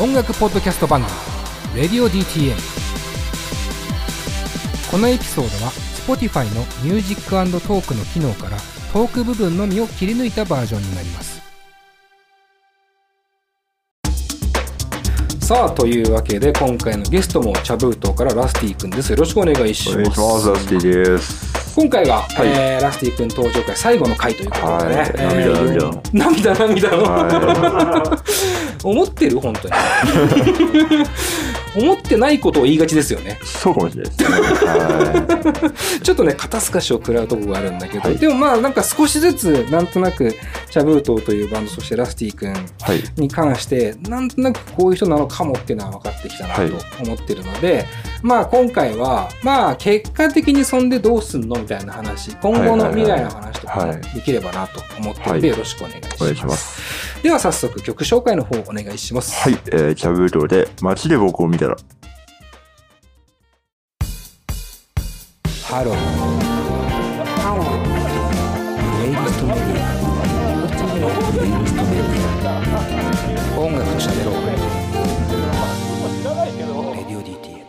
音楽ポッドキャスト番組「Radio.DTM」このエピソードは Spotify のミュージックトークの機能からトーク部分のみを切り抜いたバージョンになります。さあというわけで今回のゲストも茶封筒からラスティ君です。よろしくお願いします。お願いします。ラスティです。今回が、い。えーラスティ君登場会最後の回ということでね、はい。えー涙。涙の涙涙の、は思ってる？本当に。思ってないことを言いがちですよねい。そうかもしれないですね。は ちょっとね肩透かしを食らうとこがあるんだけど、はいでもまあなんか少しずつなんとなく茶封筒というバンドそしてラスティ君い。はい。に関してなんとなくこういう人なのかもっていうのは分かってきたなとはい思ってるので、まあ今回はまあ結果的にそんでどうすんのみたいな話今後の未来の話とかできればなと思ってるのではいよろしくお願いします。では早速曲紹介の方お願いします。はい。えー、茶封筒で街で僕を見たら。ハロー。ハロー。プレイリストメディア。プレイリストメディア。音楽と喋ろう。 Radio DTM。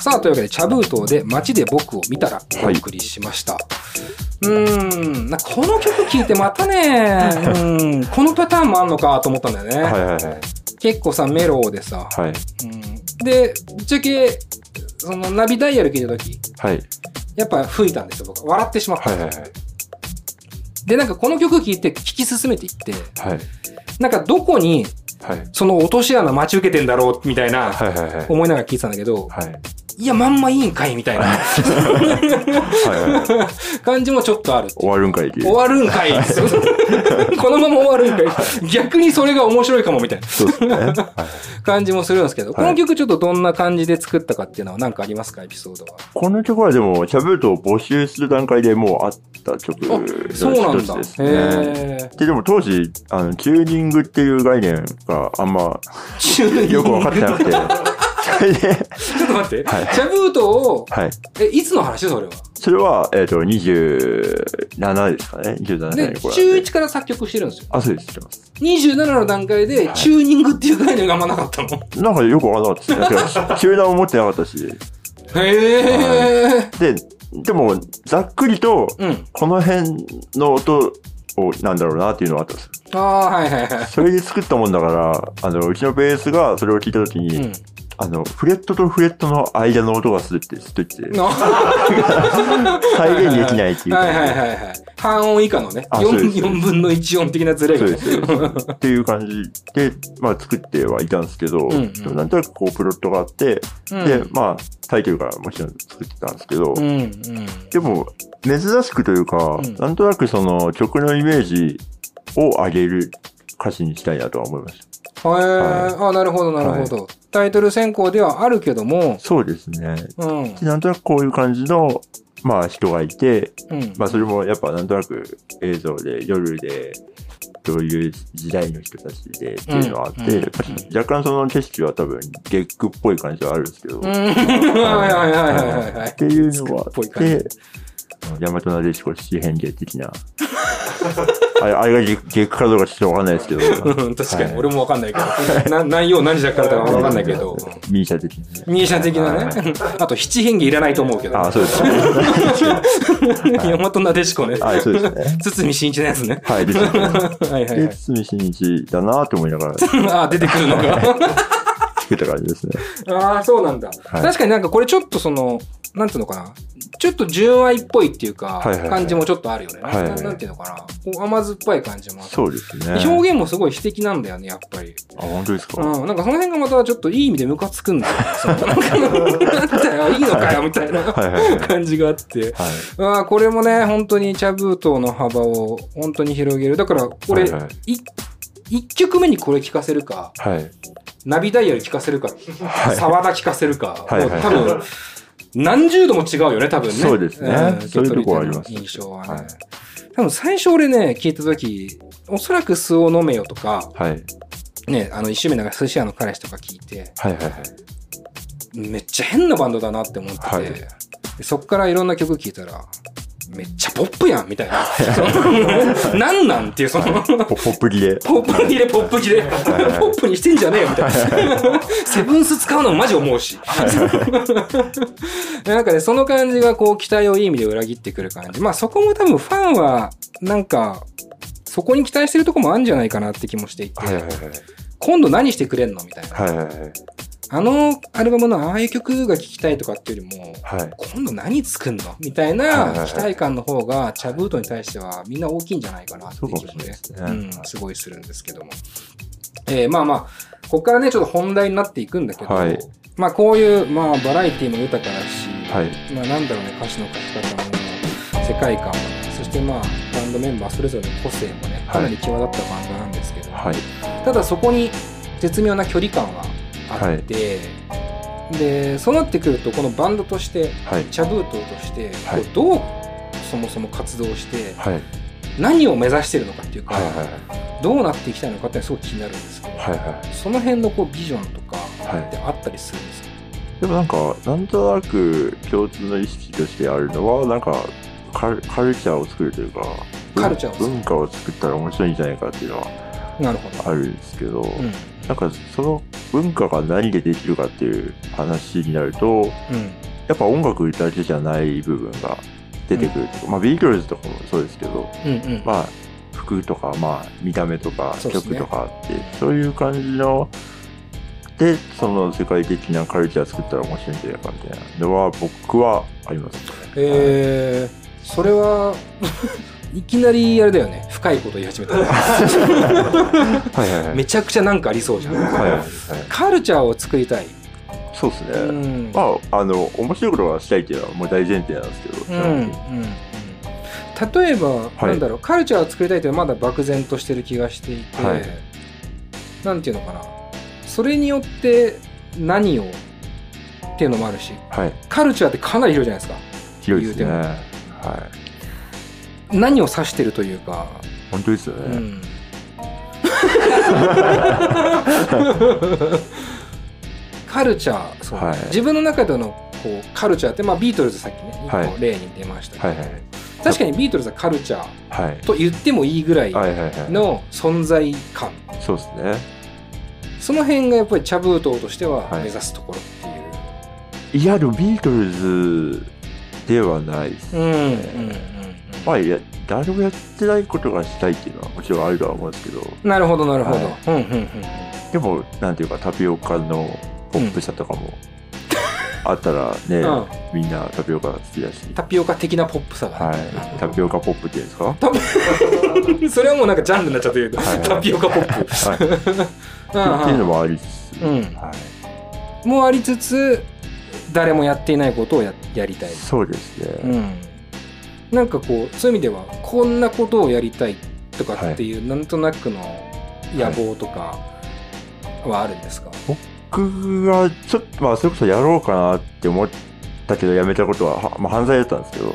さあ、というわけで、茶封筒で街で僕を見たらお送りしました。うーん、なこの曲聴いてまたね、うん、このパターンもあんのかと思ったんだよね。はいはいはい。結構さ、メローでさ、はい。うん、で、ぶっちゃけ、そのナビダイヤル聞いた時はい。やっぱ吹いたんですよ、僕。笑ってしまった。はいはいはい。で、なんかこの曲聴いて聞き進めていって、はい。なんかどこにはい。その落とし穴待ち受けてんだろうみたいなはいはいはい。思いながら聞いてたんだけど、はい。いや、まんまいいんかいみたいなはいはい。感じもちょっとある。終わるんかいっていう終わるんかい このまま終わるんかい逆にそれが面白いかもみたいな。感じもするんですけど、この曲ちょっとどんな感じで作ったかっていうのは何かありますかエピソードは？この曲はでも、茶封筒を募集する段階でもうあった曲のあ、そうなんだ。一つですね。へで、でも当時、あの、チューニングっていう概念があんまー。よく分かってなくて、ちょっと待って。はい茶封筒を、はい。え、いつの話？それは。それは、えっ、と、27ですかね？27歳で、中で。1から作曲してるんですよ。あ、そうです、知ってます。27の段階で、チューニングっていう概念があんまなかったの。なんかよくわからなかったですね。なんか集団を持ってなかったし。へえ。で、でも、ざっくりと、うん。この辺の音を、なんだろうなっていうのはあったんですよ。ああ、はいはいはい。それで作ったもんだから、あの、うちのベースがそれを聞いたときに、うん。あの、フレットとフレットの間の音がするってずっと言って 再現できないっていうか、いはいはいはい。半音以下のね。あそうで 4, す4分の1音的なズレがね。っていう感じで、まあ作ってはいたんですけど、んうんでもなんとなくこうプロットがあって、うんで、まあタイトルからもちろん作ってたんですけど、うんうん。でも珍しくというか、んなんとなくその曲のイメージを上げる歌詞にしたいなとは思いました。へえ。あなるほどなるほど。タイトル選考ではあるけども、そうですね。うん。でなんとなくこういう感じの、まあ人がいて、うん。まあそれもやっぱなんとなく映像で夜でどういう時代の人たちでっていうのはあって、うんうん若干その景色は多分ゲックっぽい感じはあるんですけど、うん。はいはいはいはいはいっ。ていうのはあって、大和なでしこ七変化的な。あれあれがゲッゲックかどうかちょっとわかんないですけど、う ん確かに、はい俺もわかんないけど。な何曜何時だからかわかんないけど。ミーシャ的なね。ミーシャ的なね。あと、七変化いらないと思うけど。あ、そうですね。大和なでしこね。はい、そうですね。堤真一のやつね。はい、ですね。はいはいはで、い。堤真一だなと思いながらあ、出てくるのが。た感じですね。ああ、そうなんだ、はい、確かになんかこれちょっとその、なんていうのかな。ちょっと純愛っぽいっていうか、感じもちょっとあるよね。はいはい、なんていうのかな。甘酸っぱい感じもあって。そうですね。表現もすごい素的なんだよね、やっぱり。あ、本当ですか？うん。なんかその辺がまたちょっといい意味でムカつくんだよ、ね。なか、いいのかよ、みたいな、い、感じがあって。はい、あこれもね、本当に茶封筒の幅を本当に広げる。だから、これ、はいはい、1曲目にこれ聴かせるか、はい、ナビダイヤル聴かせるか、沢田聴かせるか、はい、もう多分、何十度も違うよね、多分ね。そうですね。そういうとこあります。印象はね。はい、多分最初俺ね、聞いた時、おそらく酢を飲めよとか、はい、ね、あの、一周目なんか寿司屋の彼氏とか聞いて、はいはいはい、めっちゃ変なバンドだなって思ってて、はい、そっからいろんな曲聴いたら、めっちゃポップやんみたいな。なんなんっていう、その、ポポップ切れ。ポップ切れ、ポップ切れ。ポップにしてんじゃねえよ、みたいな。セブンス使うのもマジ思うし。なんかね、その感じがこう、期待をいい意味で裏切ってくる感じ。まあそこも多分ファンは、なんか、そこに期待してるとこもあるんじゃないかなって気もしていて、はいはいはい。今度何してくれんの？みたいな。はいはいはい。あのアルバムのああいう曲が聴きたいとかっていうよりも、はい。今度何作んの？みたいない期待感の方が、チャブートに対してはみんな大きいんじゃないかなってそう気もねしれないですね。うん、すごいするんですけども。えーまあまあ、ここからね、ちょっと本題になっていくんだけど、はいまあこういう、まあバラエティも豊かだし、はいまあなんだろうね、歌詞の書き方も、世界観もね、そしてまあバンドメンバーそれぞれの個性もね、かなり際立ったバンドなんですけど、はい。ただそこに絶妙な距離感はあって、でそうなってくるとこのバンドとしてはい。チャブートとして、はいどうそもそも活動してはい。何を目指してるのかっていうか、はいはいどうなっていきたいのかってすごい気になるんですけど、はい。はいはその辺のこうビジョンとかはいってあったりするんですか、い。でもなんか、なんとなく共通の意識としてあるのは、なんか、カルチャーを作るというか、カルチャー文化を作ったら面白いんじゃないかっていうのはなるほど。あるんですけど、うんなんかその文化が何でできるかっていう話になると、うん。やっぱ音楽だけじゃない部分が出てくる、まあビートルズとかもそうですけど、うんうん。まあ服とか、まあ見た目とか曲とかあって、そういう感じの、で、その世界的なカルチャー作ったら面白いんじゃないかみたいなのは僕はありますね。えー、それはいきなりあれだよね。深いこと言い始めた。ね はいはいはい。めちゃくちゃなんかありそうじゃん、はいはいはい。カルチャーを作りたい、そうですね。うん。まあ、あの、面白いことがしたいっていうのはもう大前提なんですけど、うんうんうん。例えば、はい。なんだろう。カルチャーを作りたいというのはまだ漠然としてる気がしていて、はい。なんていうのかな。それによって何をっていうのもあるし。はい。カルチャーってかなり広いじゃないですか。広いですね。はい。何を指してるというか、本当ですよね。うん。カルチャーそう、はい。自分の中でのこうカルチャーって、まあ、ビートルズさっきね一個はい例に出ましたけど、はいはい確かにビートルズはカルチャーはい。と言ってもいいぐらいはいはいはい。の存在感、そうですね。その辺がやっぱりチャブートとしてははい。目指すところっていう、いや、でもビートルズではないです。うんうんうんうんまあ、いや、誰もやってないことがしたいっていうのはもちろんあるとは思うんですけど、なるほどなるほど、はい。うんうんうんでも、なんていうか、タピオカのポップさとかも あったらね、うん。みんなタピオカ好きだし、タピオカ的なポップさが、はい、タピオカポップっていうんですか？それはもうなんかジャンルになっちゃってるけど、はい。タピオカポップ。い。っていうのもありつつ、うん。はい、もありつつ誰もやっていないことをややりたい、そうですね。うん、なんかこうそういう意味ではこんなことをやりたいとかっていう、なんとなくの野望とかはあるんですか、僕はちょっと、まあ、それこそやろうかなって思ったけど、やめたことは、はまあ、犯罪だったんですけど。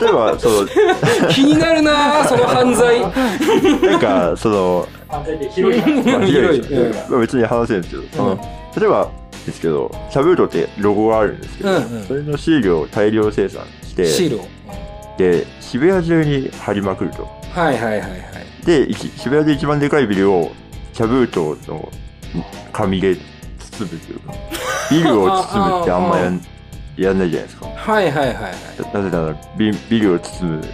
例えば、その、気になるなあその犯罪。なんか、その、完全に広いな。まあ、広い別に話せるんですけど、その例えばですけど、シャブートってロゴがあるんですけど、うんうん。それのシールを大量生産して、シールを、で、渋谷中に貼りまくると。はいはいはいはい。で、渋谷で一番でかいビルを、シャブートの紙で包むというか、ビルを包むってあんまやんやんないじゃないですか。はいはいはいはい。なぜならビ、ビルを包む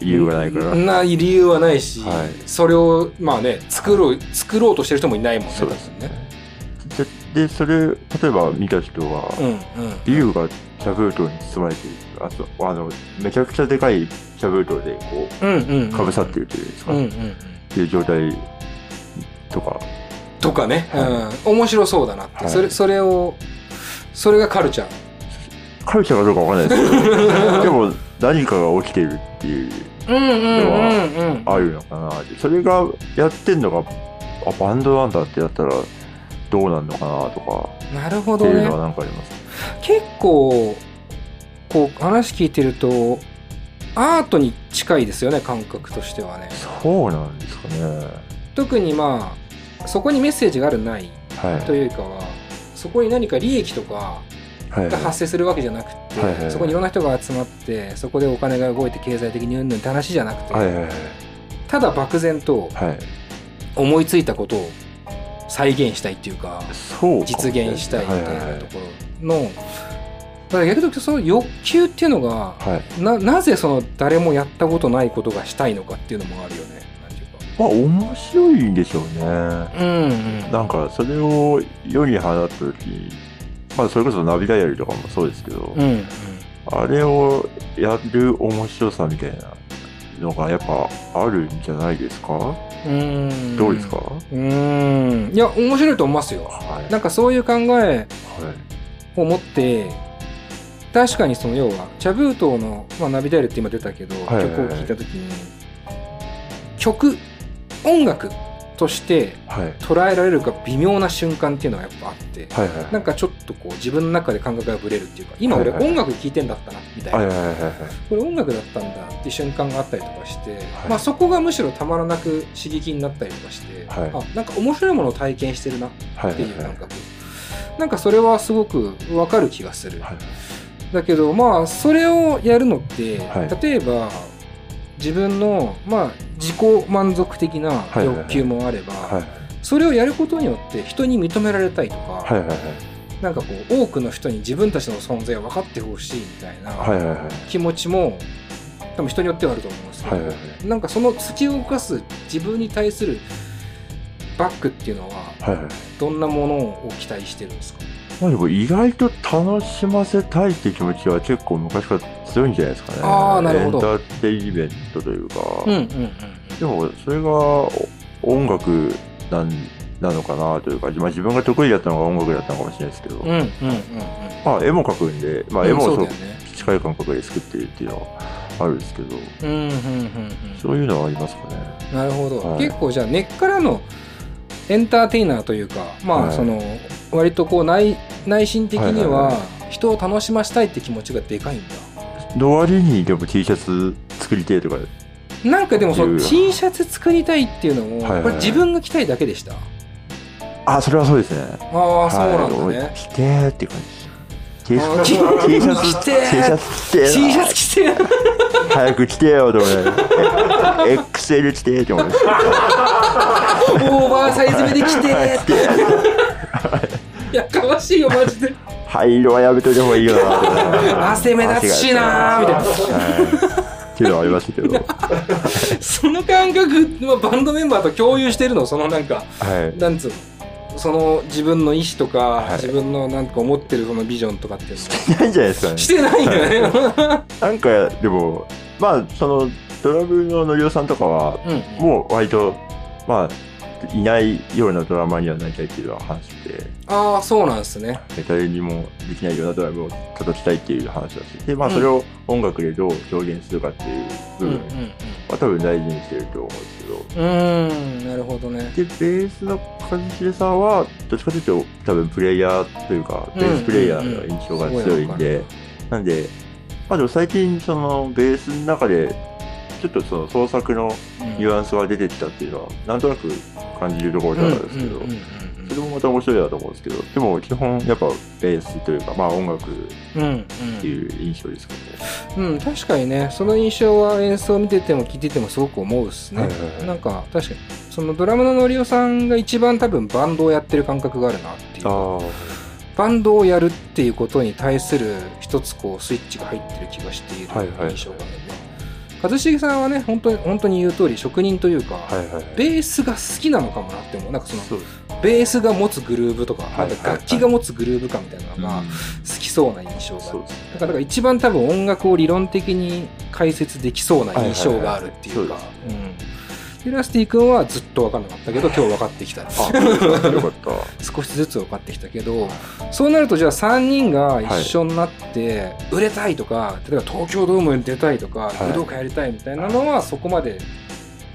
理由がないから。な理由はないし、はい。それをまあね作ろう作ろうとしてる人もいないもんねそうです多分ねで、でそれ、例えば見た人は、うんうん。ビルがシャブートに包まれている。あと、あの、めちゃくちゃでかいシャブートで、こうかぶさってるというんですか、っていう状態とか、とかね、はうん、面白そうだなって、はい。それそれをそれがカルチャー？カルチャーかどうかわかんないですけど、でも何かが起きてるっていう、うんうんうんあるのかな。それがやってんのが、あ、バンドなんだってやったら、どうなんのかなとか、なるほどねっていうのはなんかあります。結構こう話聞いてるとアートに近いですよね感覚としてはねそうなんですかね。特にまあそこにメッセージがあるないはい。というかはそこに何か利益とかが発生するわけじゃなくて、はいはいはいそこにいろんな人が集まってそこでお金が動いて経済的にうんぬんって話じゃなくて、はいはいはいただ漠然とはい思いついたことを再現したいっていうかそうか実現したいみたいははなところの、だから逆に言うとその欲求っていうのがはい。ななぜその誰もやったことないことがしたいのかっていうのもあるよね。まあ面白いんでしょうね。うんうん。なんかそれを世に放った時にまあそれこそナビダイヤルとかもそうですけど、うんうん。あれをやる面白さみたいなのがやっぱあるんじゃないですか、うん。どうですか、うん。いや面白いと思いますよ。はい。なんかそういう考えはい。を持って確かにその要はチャブートの、まあ、ナビダイヤルって今出たけど、はいはいはい。曲を聴いた時に曲音楽としてはい。捉えられるか微妙な瞬間っていうのはやっぱあって、はいはいなんかちょっとこう自分の中で感覚がぶれるっていうか今俺はいはい音楽聴いてんだったなみたいな、はいはいはいはいこれ音楽だったんだっていう瞬間があったりとかして、い。まあ、そこがむしろたまらなく刺激になったりとかして、はい。あなんか面白いものを体験してるなっはいていう感覚、なんかそれはすごくわかる気がする、はい。だけどまあそれをやるのって、はい。例えば自分のまあ自己満足的なはいはい欲求もあれば、はい。それをやることによって人に認められたいとか、はいはいはい。なんかこう多くの人に自分たちの存在を分かってほしいみたいなはいはいはい。気持ちも多分人によってはあると思うんですけど、はいはいはい。なんかその突き動かす自分に対するバックっていうのははいはい。どんなものを期待してるんですか？まあでも意外と楽しませたいっていう気持ちは結構昔から強いんじゃないですかね。あーなるほど。エンターテインメントというか。うんうんうんでもそれがお音楽なんなのかなというか、まあ、自分が得意だったのが音楽だったのかもしれないですけど、うんうんうんうん。まあ絵も描くんで、まあ、うん絵もそうね。近い感覚で作ってるっていうのはあるんですけど、うんうんうんうん。そういうのはありますかね。なるほど、はい。結構じゃあ根っからのエンターテイナーというかまあはい。その割とこう内内心的には人を楽しませたいって気持ちがでかいんだの割にでも T シャツ作りてえとか、なんかでもそのいう T シャツ作りたいっていうのも、これ自分が着たいだけでしたあ、それはそうですね。ああ、そうなんだはいね。着てーって感じ。T シャツ、T シャツ、着てー T シャツ着てー T シャツ着て早く着てよと思って。XL 着てーって思って。オーバーサイズ目で着てって。い や、かわしいよ、マジで。灰色はやめといた方がいいよな。汗目立つしなーみたいな。はいっていうのはありましたけど。は その感覚、まあ、バンドメンバーと共有してるの、そのなんか、い。なんつうの？その自分の意思とか、はい自分のなんか思ってるそのビジョンとかっていうのないんじゃないですかね。してないよね。なんか、でも、まあ、その、ドラムののりおさんとかは、うん。もう割と、まあ、いないようなドラマにはなりたいっていうのは話して、ああ、そうなんですね。誰にもできないようなドラムを叩きたいっていう話だし、で、まあ、それを音楽でどう表現するかっていう。部分は多分大事にしてると思うんですけど、うん、なるほどね。で、ベースの一茂さんは、どっちかというと、多分プレイヤーというか、ベースプレイヤーの印象が強いんで、なんで、まあでも最近、その、ベースの中で、ちょっとその創作のニュアンスが出てきたっていうのは、なんとなく感じるところではあるんですけど、うんうんうんそれもまた面白いなと思うんですけど、でも基本やっぱベースというか、まあ音楽っうんうんていう印象ですかね。うん、確かにねその印象は演奏を見てても聞いててもすごく思うっすね、はいはいはい。なんか確かにそのドラムののりおさんが一番多分バンドをやってる感覚があるなっていう。あバンドをやるっていうことに対する一つこうスイッチが入ってる気がしているはいはい。印象があるね、一茂さんはね本当に本当に言う通り職人というか、あ、はいはいはい。ベースが好きなのかもなって思うなんかその。ベースが持つグルーブとか,、はいはいなんか楽器が持つグルーブ感みたいなのがうん好きそうな印象があるそうですね。だから一番多分音楽を理論的に解説できそうな印象があるっていうかはいうんでラスティ君はずっと分かんなかったけど今日分かってきた。あ、よかった。少しずつ分かってきたけどそうなるとじゃあ3人が一緒になって売れたいとか、例えば東京ドームに出たいとか、い。武道館やりたいみたいなのはそこまで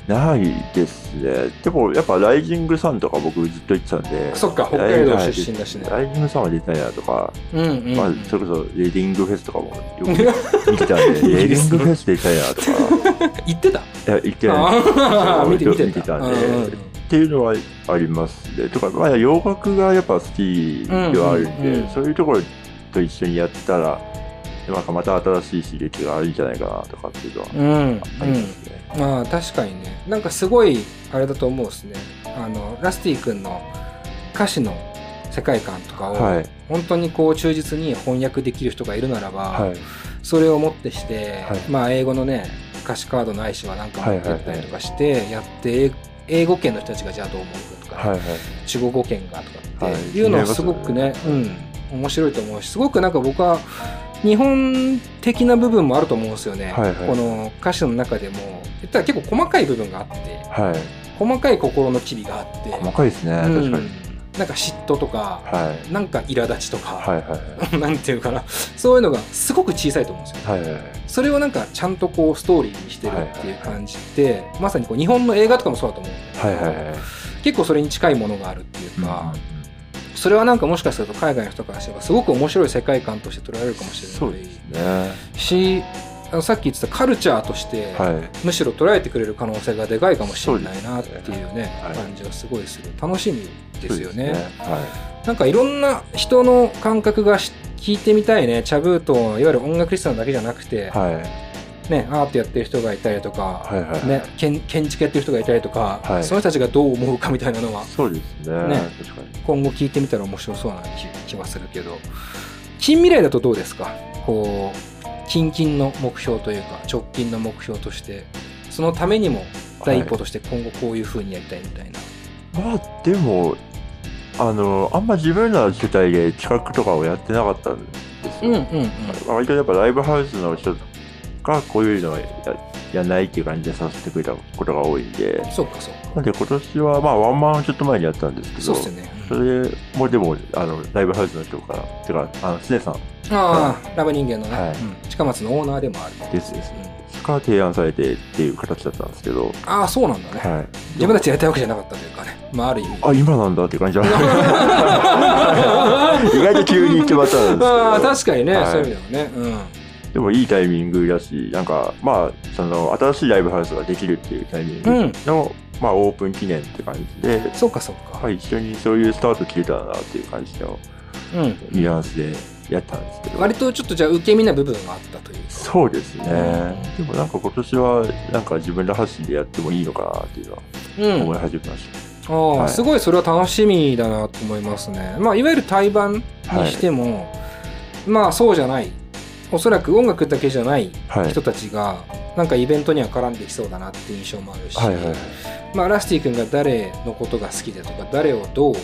ないですね。でもやっぱライジングさんとか僕ずっと言ってたんで、そっか北海道出身だしね。ライジングさんは出たいなとか、うんうん、うん。まあ、それこそレディングフェスとかもよく 見てたんで、レディングフェス出たいなとか、い言ってた？や、言ってない。あー。見て見て見てたんで。うんうん。っていうのはありますね。とか、まあ、洋楽がやっぱ好きではあるんで、うんうんうん。そういうところと一緒にやったら、なんかまた新しい刺激があるんじゃないかなとかっていうのはうんありますね。うんまあ確かにねなんかすごいあれだと思うですねあのラスティ君の歌詞の世界観とかを、はい。本当にこう忠実に翻訳できる人がいるならば、はい。それをもってして、はいまあ英語のね歌詞カードないしはなんか持ってったりとかしてやって、英英語圏の人たちがじゃあどう思うかとか、はい。はい。中国語圏がとかってはいいうのはすごくね、うん、面白いと思うしすごくなんか僕は日本的な部分もあると思うんですよね、はいはいこの歌詞の中でも言ったら結構細かい部分があってはい。細かい心の機微があって細かいですね。うん確かに。なんか嫉妬とか、はい。なんか苛立ちとか、はいはい なんていうかなそういうのがすごく小さいと思うんですよはい。はいはい。それをなんかちゃんとこうストーリーにしてるっていう感じって、まさにこう日本の映画とかもそうだと思うんだけどはいはいはい。結構それに近いものがあるっていうか、それはなんかもしかすると海外の人からすればすごく面白い世界観として捉えられるかもしれそうないですね。しあのさっき言ってたカルチャーとして、はい。むしろ捉えてくれる可能性がでかいかもしれないなっていうねはい感じがすごいする楽しみですよねそうはなんかいろんな人の感覚がし聞いてみたいねチャブートいわゆる音楽リスナーだけじゃなくて、い。はい。ね、アートやってる人がいたりとか、はいはいね、建建築やってる人がいたりとか、はい。その人たちがどう思うかみたいなのはそうですね。ね確かに。今後聞いてみたら面白そうな気気はするけど。近未来だとどうですか？こう近々の目標というか直近の目標としてそのためにも第一歩として今後こういうふうにやりたいみたいな、まあ、でも、あの、あんま自分らの世代で企画とかをやってなかったんですよ。うん、うんうん。割とやっぱライブハウスの人がこういうのをややんないっていう感じでさせてくれたことが多いんで、そうかそうか。なんで今年は、まあ、ワンマンちょっと前にやったんですけど、そうっすよね、それもでも、あの、ライブハウスの人から、てか、あの、スネさんああラブ人間のね、はい。うん。近松のオーナーでもある、ですです。うんから提案されてっていう形だったんですけど、ああそうなんだね、はい。自分たちやりたいわけじゃなかったというかね。まあある意味。あ、今なんだっていう感じは。意外と急に言ってまったんですけど。ああ確かにね、はい。そういう意味ではね。うんでもいいタイミングだし、なんか、まあ、その、新しいライブハウスができるっていうタイミングの、まあ、オープン記念って感じで、そうかそうか、はい、一緒にそういうスタート切れたらなっていう感じのうんニュアンスでやったんですけど。割とちょっとじゃあ受け身な部分があったというそうですね。うんでもなんか今年は、なんか自分ら発信でやってもいいのかなっていうのはうん思い始めました。ああ、はいすごいそれは楽しみだなと思いますね。まあ、いわゆる対バンにしても、まあそうじゃない。おそらく音楽だけじゃないはい。人たちが、なんかイベントには絡んできそうだなって印象もあるし、はいはいはい。まあラスティ君が誰のことが好きでとか、誰をどう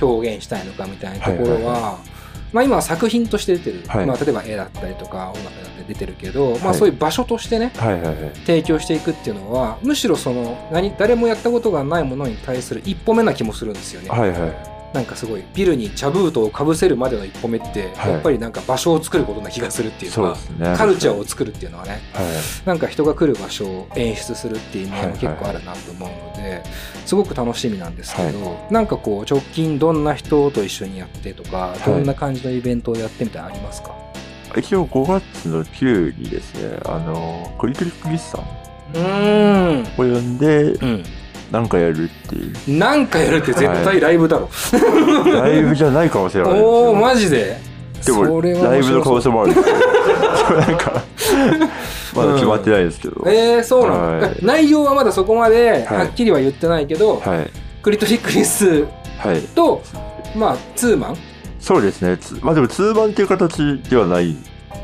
表現したいのかみたいなところは、はいはいまあ今は作品として出てる。はいまあ例えば絵だったりとか音楽だったり出てるけど、まあはいそういう場所としてね、はいはいはい。提供していくっていうのはむしろその何誰もやったことがないものに対する一歩目な気もするんですよね、はいはい。なんかすごいビルに茶ブートをかぶせるまでの一歩目って、はい。やっぱりなんか場所を作ることな気がするっていうかね。カルチャーを作るっていうのはねはい。なんか人が来る場所を演出するっていう意味合いもはい。結構あるなと思うので、すごく楽しみなんですけど、なんかこう直近どんな人と一緒にやってとか、い。どんな感じのイベントをやってみたいなのありますか？一応5月の9にですね、あの、クリクリクリスさん。を呼んで、うんなんかやるっていう。なんかやるって絶対ライブだろ、ライブじゃないかもしれないおおよ。マジで？でも、それはライブの可能性もある。なんか、まだ決まってないですけど。えー、そうなの、はい内容はまだそこまではいはっきりは言ってないけど、はい。クリトリクリスはい。とまあツーマン？そうですね。つまあでも、通版っていう形ではない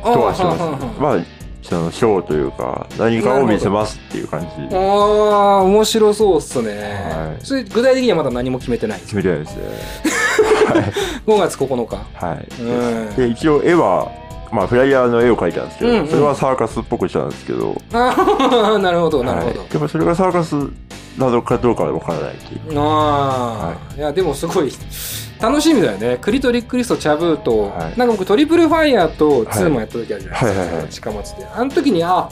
とはしてます。まあ、その、ショーというか、何かを見せますっていう感じ。あー面白そうっすね、はい。それ具体的にはまだ何も決めてない。決めてないですね。5月9日。はい。うん。で、一応絵は、まあ、フライヤーの絵を描いたんですけど、うんうん。それはサーカスっぽくしたんですけど、ああなるほどなるほど、はいでもそれがサーカスなのかどうかは分からないっていう。ああ、い、やでもすごい楽しみだよね。クリトリックリストチャブーと、はい。なんか僕トリプルファイヤーとツーマンやった時あるじゃないですか、はいはいはい。はい近松で。あの時にあ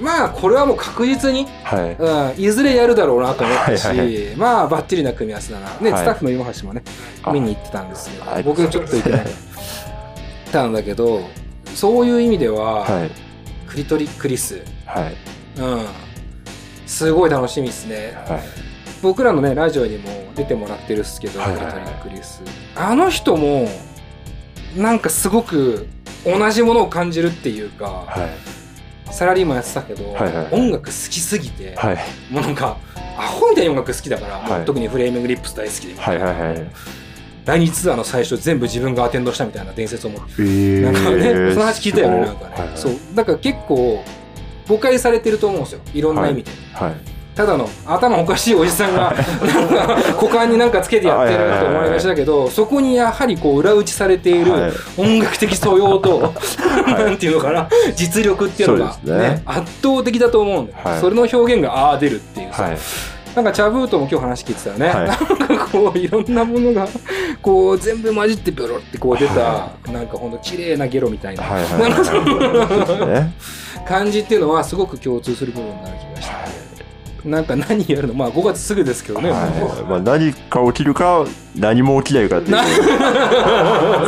まあこれはもう確実に、はい。うん、いずれやるだろうなと思ったし、はいはいまあバッチリな組み合わせだな、ねはい。スタッフの今橋もねあ見に行ってたんですよ。はい。僕ちょっと行 ってたんだけどそういう意味では、はい。クリトリックリス、はい。うん、すごい楽しみですね。はい。僕らのねラジオにも出てもらってるっすけど、はいはいはいクリトリックリスあの人もなんかすごく同じものを感じるっていうか、はい。サラリーマンやってたけど、はいはいはい音楽好きすぎて、はい。もうなんかアホみたいに音楽好きだから、はい特にフレーミングリップス大好きで、はいはいはい。来日ツアーの最初全部自分がアテンドしたみたいな伝説を持ってえーなんかね、その話聞いたよね、なんかね。はいはいそう。だから結構、誤解されてると思うんですよ。いろんな意味で。はい。ただの頭おかしいおじさんが、股間になんかつけてやってると思いがちだけど、そこにやはりこう裏打ちされているはい音楽的素養と、なんていうのかな、実力っていうのがねね、圧倒的だと思うんだよ。はいそれの表現がああ出るっていうさ。はい。なんかチャブートも今日話聞いてたよね。はいなんかこういろんなものがこう全部混じってビョロってこう出た、はなんかほんと綺麗なゲロみたいな、はいはいはい。そうですね。感じっていうのはすごく共通する部分になる気がして、なんか何やるの？まあ5月すぐですけどね、はい。まあ何か起きるか、何も起きないかっていう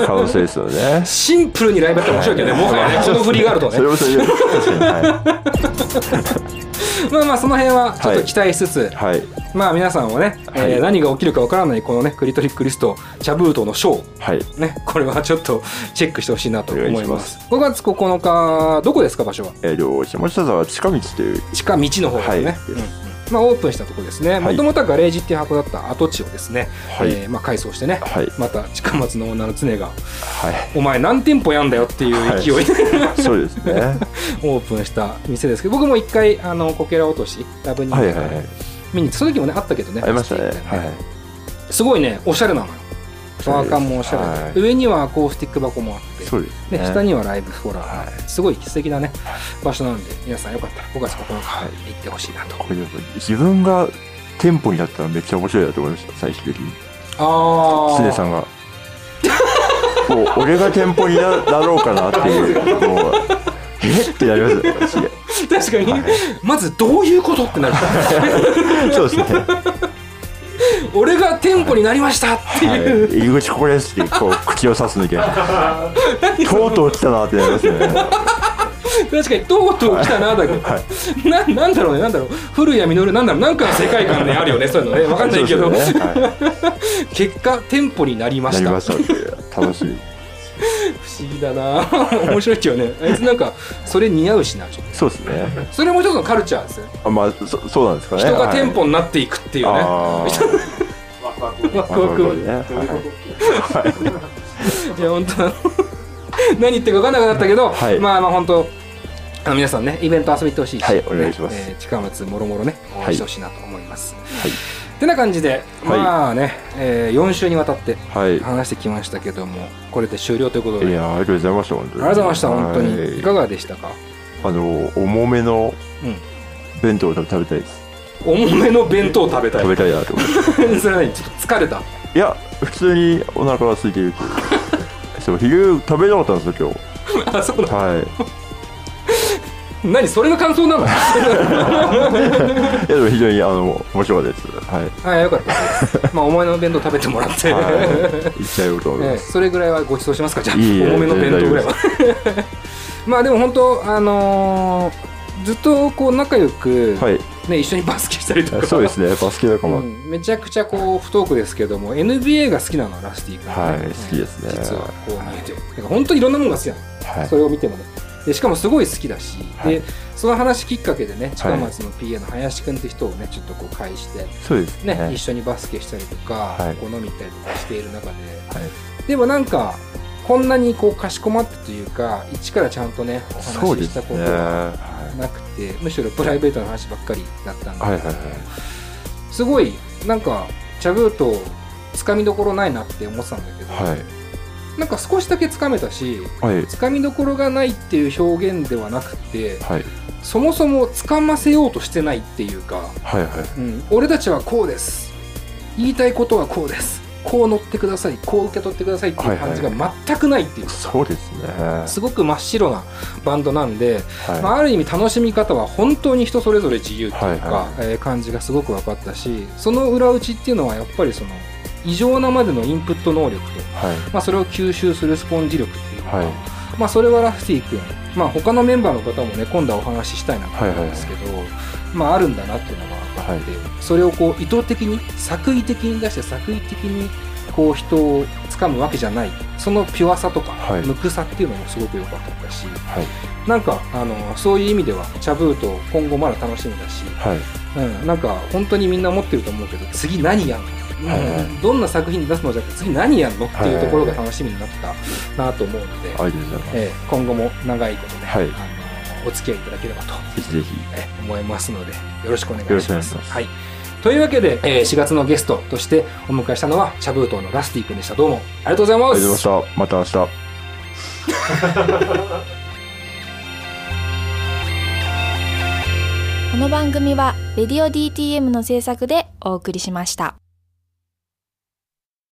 可能性ですよね。シンプルにライブやって面白いけどね、もはやね、この振りがあるとねそれ。もそれで、確かに。はまあまあその辺はちょっと期待しつつ、い。はい。まあ皆さんもね、えーはい何が起きるかわからないこのね、クリトリックリスト、チャブートのショー、はい。ね、これはちょっとチェックしてほしいなと思いま。ます5月9日、どこですか、場所は？えっと、下北沢近道という、地下道の方ですね。はいうんうんまあオープンしたところですね。もともとはガレージっていう箱だった跡地をですね、はいえーまあ改装してね、はい。また近松の女の常が、はお前何店舗やんだよっていう勢いで、い。そうですね。オープンした店ですけど、僕も一回、あの、こけら落とし、ラブニーはいはいはい。見に行って、その時もね、あったけどね。ありましたね。ステーキはい。すごいね、おしゃれなのよ。バーカンもおしゃれで、はい。上にはアコースティック箱もあって、そうですでね。下にはライブフォラー、はい。すごい素敵なね場所なんで皆さんよかったら5月9日はい行ってほしいなと、これでも自分が店舗になったらめっちゃ面白いなと思いました、最終的に。ああスネさんが。もう俺が店舗にななろうかなっていう、もう、え？ってなります。確かに、まずどういうことってなる。そうですね。俺が店舗になりましたってはい。いう、入り口ここですって、こう、口を刺す抜け。とうとう来たなってなりますよね。確かにとうとう来たなだけど、ななんだろうねなんだろう。古谷実なんだろう。なんかの世界観であるよね。そういうのね分かんないけど、ね。は 結果店舗になりました。楽しみ。不思議だな。面白いけどねあいつなんかそれ似合うしなちょっそうですね。とそれも一つのカルチャーです？よあまあ、そそうなんですかね。人が店舗舗になっていくっていうね、あー。ワクワク。い。いや本当。何言ってるか分かんなくなったけど、はい。まあまあ本当あの皆さんねイベント遊びに行ってほしい。し、はいお願いします。ねえー近松もろもろね応援してほしいなと思います、はいてな感じで、はいまあね、え4週にわたってはい。話してきましたけどもこれで終了ということでいや、ありがとうございました、本当に。ありがとうございました本当に、はいい、かがでしたか？あの、重めのうん弁当を食べたいです。重めの弁当を食べたい食べたいなと思って。それは何？ちょっと疲れた？いや、普通にお腹が空いているという。そう、昼食べなかったんですよ、あそうだ今日。はい。何それが感想なの？いや、でも非常に、あの、面白かったです。はい。はいよかったですまあ重めの弁当食べてもらって、はい。行っちゃおうと思いええます。それぐらいはご馳走しますか？じゃあいいえ重めの弁当ぐらいは まあでも本当あのーずっとこう仲良く、はい。ね、一緒にバスケしたりとかそうですね、バスケ仲間。うんめちゃくちゃこう不トークですけども NBA が好きなのはラスティ君、はい好きですね実はこう見えてだから本当にいろんなものが好きなの、はいそ。れを見てもねでしかもすごい好きだし、はいでその話きっかけでね近松の PA の林君って人をねちょっとこう介してそうですねね。一緒にバスケしたりとか、はいこう飲み行ったりとかしている中で、はい。でもなんかこんなにこうかしこまってというか一からちゃんとねお。話ししたことははなくて、むしろプライベートの話ばっかりだったんい。で、はいはいはい。すごいなんかチャブーとつかみどころないなって思ってたんだけど、はい。なんか少しだけつかめたしはい。つかみどころがないっていう表現ではなくてはい。そもそもつかませようとしてないっていうか、はいはい。うん、俺たちはこうです言いたいことはこうですこう乗ってくださいこう受け取ってくださいっていう感じが全くないっていうか、そうですね。すごく真っ白なバンドなんで、はい。まあ、ある意味楽しみ方は本当に人それぞれ自由っていうか、はいはいえー感じがすごく分かったしその裏打ちっていうのはやっぱりその異常なまでのインプット能力と、はい。まあ、それを吸収するスポンジ力っていうのが、はい。まあ、それはラフティ君、まあ、他のメンバーの方もね今度はお話ししたいなと思うんですけど、まあ、あるんだなっていうのが分かって、はいそれをこう意図的に作為的に出して作為的にこう人をかむわけじゃないそのピュアさとか、はい無垢さっていうのもすごく良かったしはい。なんかあのそういう意味ではチャブート今後まだ楽しみだし、はい。うん、なんか本当にみんな思ってると思うけど次何やんの、はいはいうんどんな作品に出すのじゃなくて次何やんの？っていうところが楽しみになったなと思うので。えー今後も長いことね、はいあのお付き合いいただければと、ぜひぜひ。えー思いますのでよろしくお願いします。願いしますはいというわけで、えー4月のゲストとしてお迎えしたのはチャブートのラスティ君でしたどうもありがとうございあますりがとうございました。また明日。この番組はレディオ DTM の制作でお送りしました。